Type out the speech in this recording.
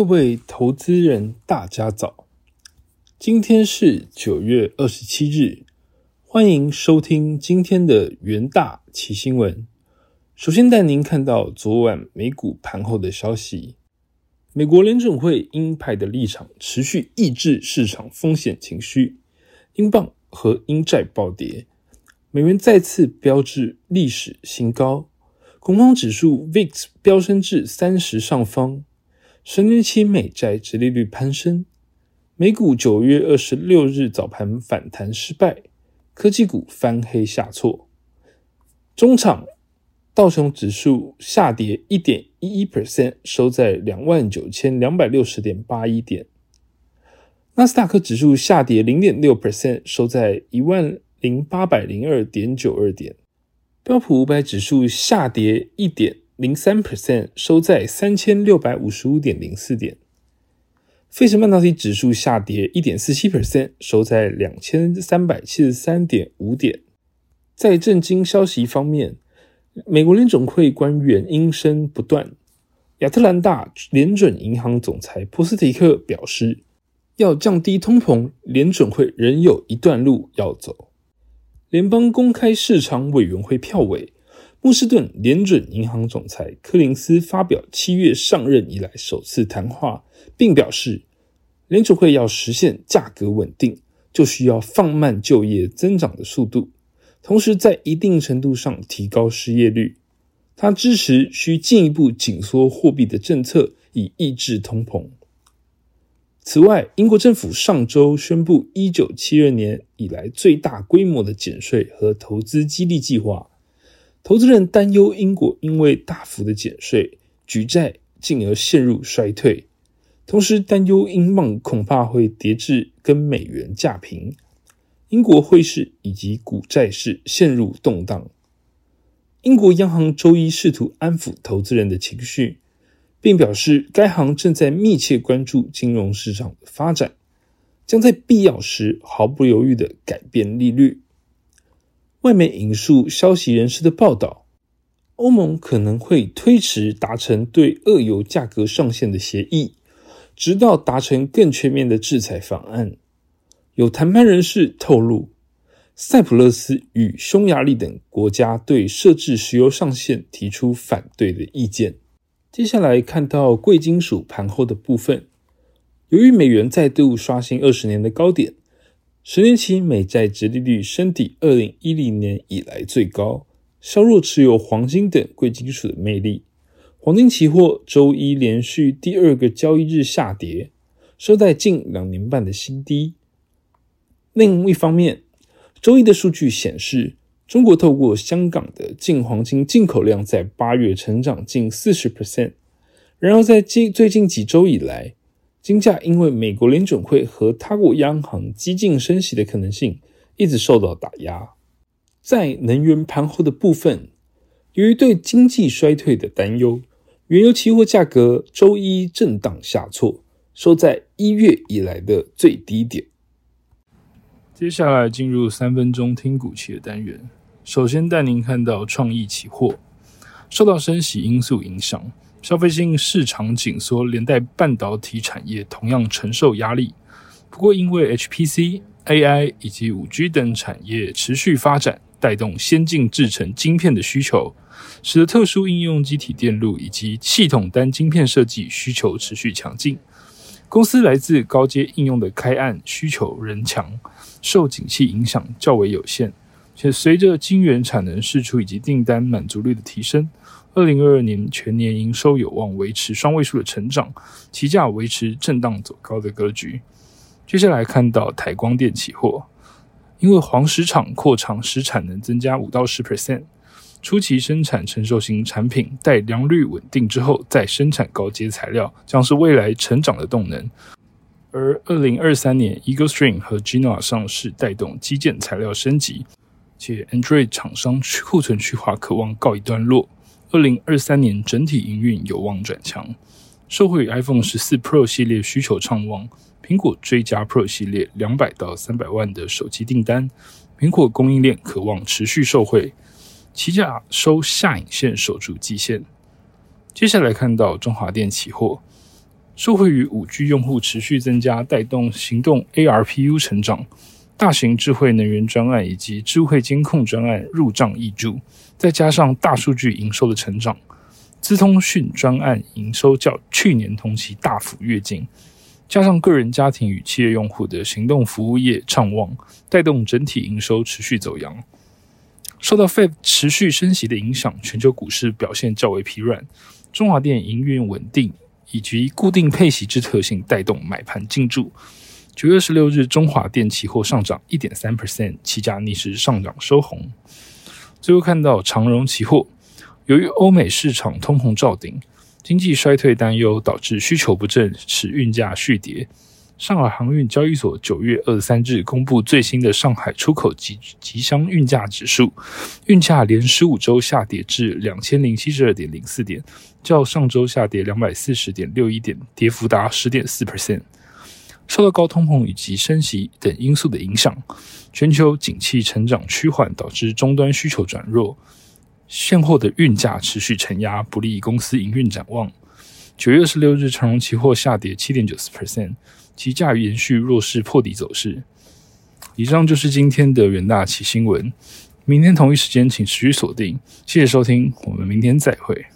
各位投资人，大家早！今天是九月二十七日，欢迎收听今天的元大奇新闻。首先带您看到昨晚美股盘后的消息：美国联准会鹰派的立场持续抑制市场风险情绪，英镑和英债暴跌，美元再次标志历史新高，恐慌指数 VIX 飙升至三十上方。十年期美债殖利率攀升，美股九月二十六日早盘反弹失败，科技股翻黑下挫。中场道琼指数下跌一点一一 percent，收在两万九千两百六十点八一点。纳斯达克指数下跌零点六 percent，收在一万零八百零二点九二点。标普五百指数下跌一点。零三 percent 收在三千六百五十五点零四点，费城半导体指数下跌一点四七 percent，收在两千三百七十三点五点。在震惊消息方面，美国联总会官员应声不断。亚特兰大联准银行总裁波斯提克表示，要降低通膨，联准会仍有一段路要走。联邦公开市场委员会票委。波士顿联准银行总裁柯林斯发表七月上任以来首次谈话，并表示，联储会要实现价格稳定，就需要放慢就业增长的速度，同时在一定程度上提高失业率。他支持需进一步紧缩货币的政策，以抑制通膨。此外，英国政府上周宣布一九七二年以来最大规模的减税和投资激励计划。投资人担忧英国因为大幅的减税举债，进而陷入衰退，同时担忧英镑恐怕会跌至跟美元价平，英国汇市以及股债市陷入动荡。英国央行周一试图安抚投资人的情绪，并表示该行正在密切关注金融市场的发展，将在必要时毫不犹豫的改变利率。外媒引述消息人士的报道，欧盟可能会推迟达成对俄油价格上限的协议，直到达成更全面的制裁方案。有谈判人士透露，塞浦路斯与匈牙利等国家对设置石油上限提出反对的意见。接下来看到贵金属盘后的部分，由于美元再度刷新二十年的高点。十年期美债直利率升抵二零一零年以来最高，削弱持有黄金等贵金属的魅力。黄金期货周一连续第二个交易日下跌，收在近两年半的新低。另一方面，周一的数据显示，中国透过香港的净黄金进口量在八月成长近四十 percent。然而，在近最近几周以来，金价因为美国联准会和他国央行激进升息的可能性，一直受到打压。在能源盘后的部分，由于对经济衰退的担忧，原油期货价格周一震荡下挫，收在一月以来的最低点。接下来进入三分钟听股期的单元，首先带您看到创意期货，受到升息因素影响。消费性市场紧缩，连带半导体产业同样承受压力。不过，因为 HPC、AI 以及五 G 等产业持续发展，带动先进制程晶片的需求，使得特殊应用机体电路以及系统单晶片设计需求持续强劲。公司来自高阶应用的开案需求仍强，受景气影响较为有限，且随着晶圆产能释出以及订单满足率的提升。二零二二年全年营收有望维持双位数的成长，期价维持震荡走高的格局。接下来看到台光电期货，因为黄石厂扩厂使产能增加五到十 percent，初期生产成熟型产品，待良率稳定之后再生产高阶材料，将是未来成长的动能。而二零二三年 Eagle String 和 Genoa 上市，带动基建材料升级，且 Android 厂商库存去化渴望告一段落。二零二三年整体营运有望转强，受惠于 iPhone 十四 Pro 系列需求畅旺，苹果追加 Pro 系列两百到三百万的手机订单，苹果供应链渴望持续受惠，期价收下影线守住季线。接下来看到中华电起货，受惠于五 G 用户持续增加，带动行动 ARPU 成长，大型智慧能源专案以及智慧监控专案入账挹注，再加上大数据营收的成长，资通讯专案营收较去年同期大幅跃进，加上个人家庭与企业用户的行动服务业畅旺，带动整体营收持续走扬。受到 Fed 持续升息的影响，全球股市表现较为疲软，中华电营运稳定。以及固定配息之特性带动买盘进驻。九月十六日，中华电期货上涨一点三 percent，期价逆势上涨收红。最后看到长荣期货，由于欧美市场通膨照顶，经济衰退担忧导致需求不振，使运价续跌。上海航运交易所九月二十三日公布最新的上海出口集集箱运价指数，运价连十五周下跌至两千零七十二点零四点，较上周下跌两百四十点六一点，跌幅达十点四 percent。受到高通膨以及升息等因素的影响，全球景气成长趋缓，导致终端需求转弱，现货的运价持续承压，不利公司营运展望。九月二十六日，长荣期货下跌七点九四 percent。其价延续弱势破底走势。以上就是今天的元大旗新闻。明天同一时间，请持续锁定。谢谢收听，我们明天再会。